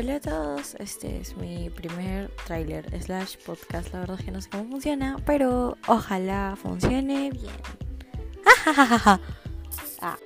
Hola a todos, este es mi primer tráiler slash podcast, la verdad es que no sé cómo funciona, pero ojalá funcione bien. Ah.